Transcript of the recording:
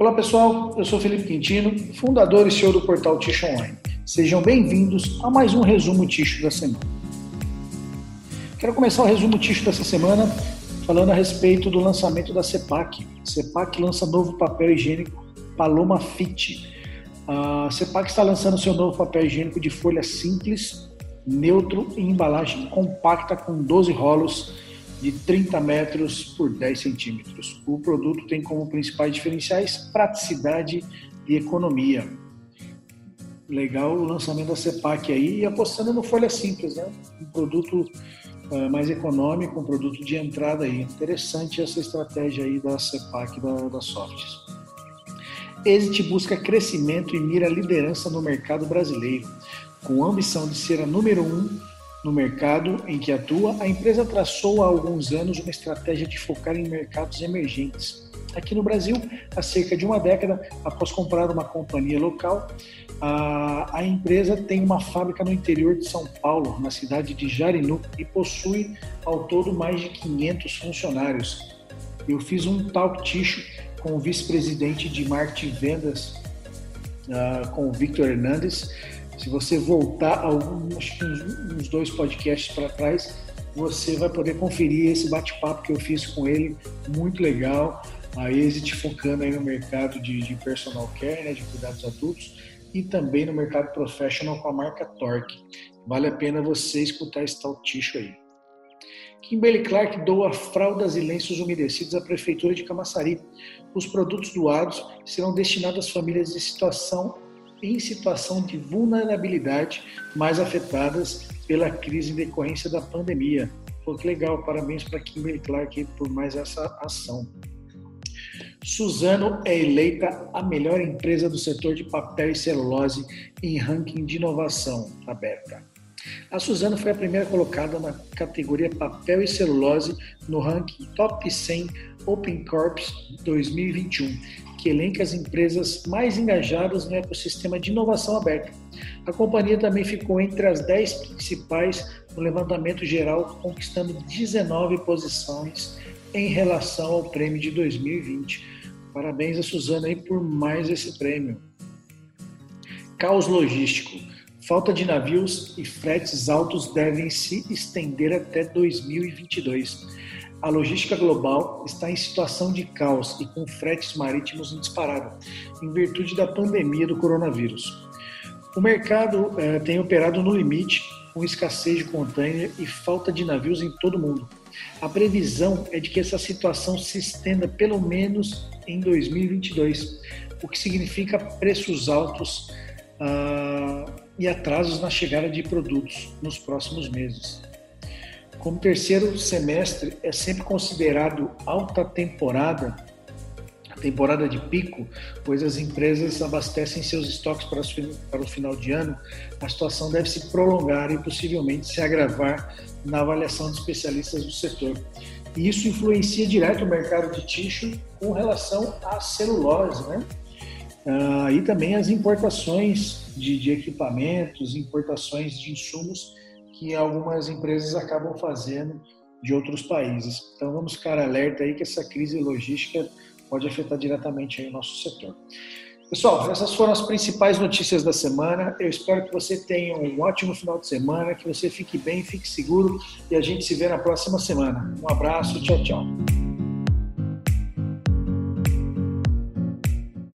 Olá pessoal, eu sou Felipe Quintino, fundador e CEO do portal Ticho Online. Sejam bem-vindos a mais um resumo Ticho da semana. Quero começar o resumo Ticho dessa semana falando a respeito do lançamento da CEPAC. A CEPAC lança novo papel higiênico Paloma Fit. A CEPAC está lançando seu novo papel higiênico de folha simples, neutro e embalagem compacta com 12 rolos de 30 metros por 10 centímetros. O produto tem como principais diferenciais praticidade e economia. Legal o lançamento da CEPAC aí e apostando no folha simples, né? Um produto uh, mais econômico, um produto de entrada aí. Interessante essa estratégia aí da CEPAC da, da Softs. Exit busca crescimento e mira liderança no mercado brasileiro, com a ambição de ser a número um no mercado em que atua, a empresa traçou há alguns anos uma estratégia de focar em mercados emergentes. Aqui no Brasil, há cerca de uma década, após comprar uma companhia local, a, empresa tem uma fábrica no interior de São Paulo, na cidade de Jarinu, e possui ao todo mais de 500 funcionários. Eu fiz um talk ticho com o vice-presidente de marketing e vendas, uh, com o Victor Hernandes, se você voltar alguns, uns dois podcasts para trás, você vai poder conferir esse bate-papo que eu fiz com ele, muito legal. A Exit focando aí no mercado de, de personal care, né, de cuidados adultos, e também no mercado professional com a marca Torque. Vale a pena você escutar esse tal ticho aí. Kimberly Clark doa fraldas e lenços umedecidos à Prefeitura de Camaçari. Os produtos doados serão destinados às famílias em situação em situação de vulnerabilidade mais afetadas pela crise em decorrência da pandemia. Pô, que legal, parabéns para Kimberly Clark por mais essa ação. Suzano é eleita a melhor empresa do setor de papel e celulose em ranking de inovação aberta. A Suzano foi a primeira colocada na categoria papel e celulose no ranking Top 100 Open Corps 2021 que elenca as empresas mais engajadas no ecossistema de inovação aberta. A companhia também ficou entre as 10 principais no levantamento geral, conquistando 19 posições em relação ao prêmio de 2020. Parabéns a Suzana aí por mais esse prêmio. Caos logístico. Falta de navios e fretes altos devem se estender até 2022 a logística global está em situação de caos e com fretes marítimos em disparada, em virtude da pandemia do coronavírus. O mercado eh, tem operado no limite, com escassez de container e falta de navios em todo o mundo. A previsão é de que essa situação se estenda pelo menos em 2022, o que significa preços altos uh, e atrasos na chegada de produtos nos próximos meses. Como terceiro semestre é sempre considerado alta temporada, temporada de pico, pois as empresas abastecem seus estoques para, para o final de ano, a situação deve se prolongar e possivelmente se agravar na avaliação de especialistas do setor. E isso influencia direto o mercado de tixo com relação à celulose, né? Ah, e também as importações de, de equipamentos, importações de insumos que algumas empresas acabam fazendo de outros países. Então vamos ficar alerta aí que essa crise logística pode afetar diretamente o nosso setor. Pessoal, essas foram as principais notícias da semana. Eu espero que você tenha um ótimo final de semana, que você fique bem, fique seguro e a gente se vê na próxima semana. Um abraço, tchau, tchau.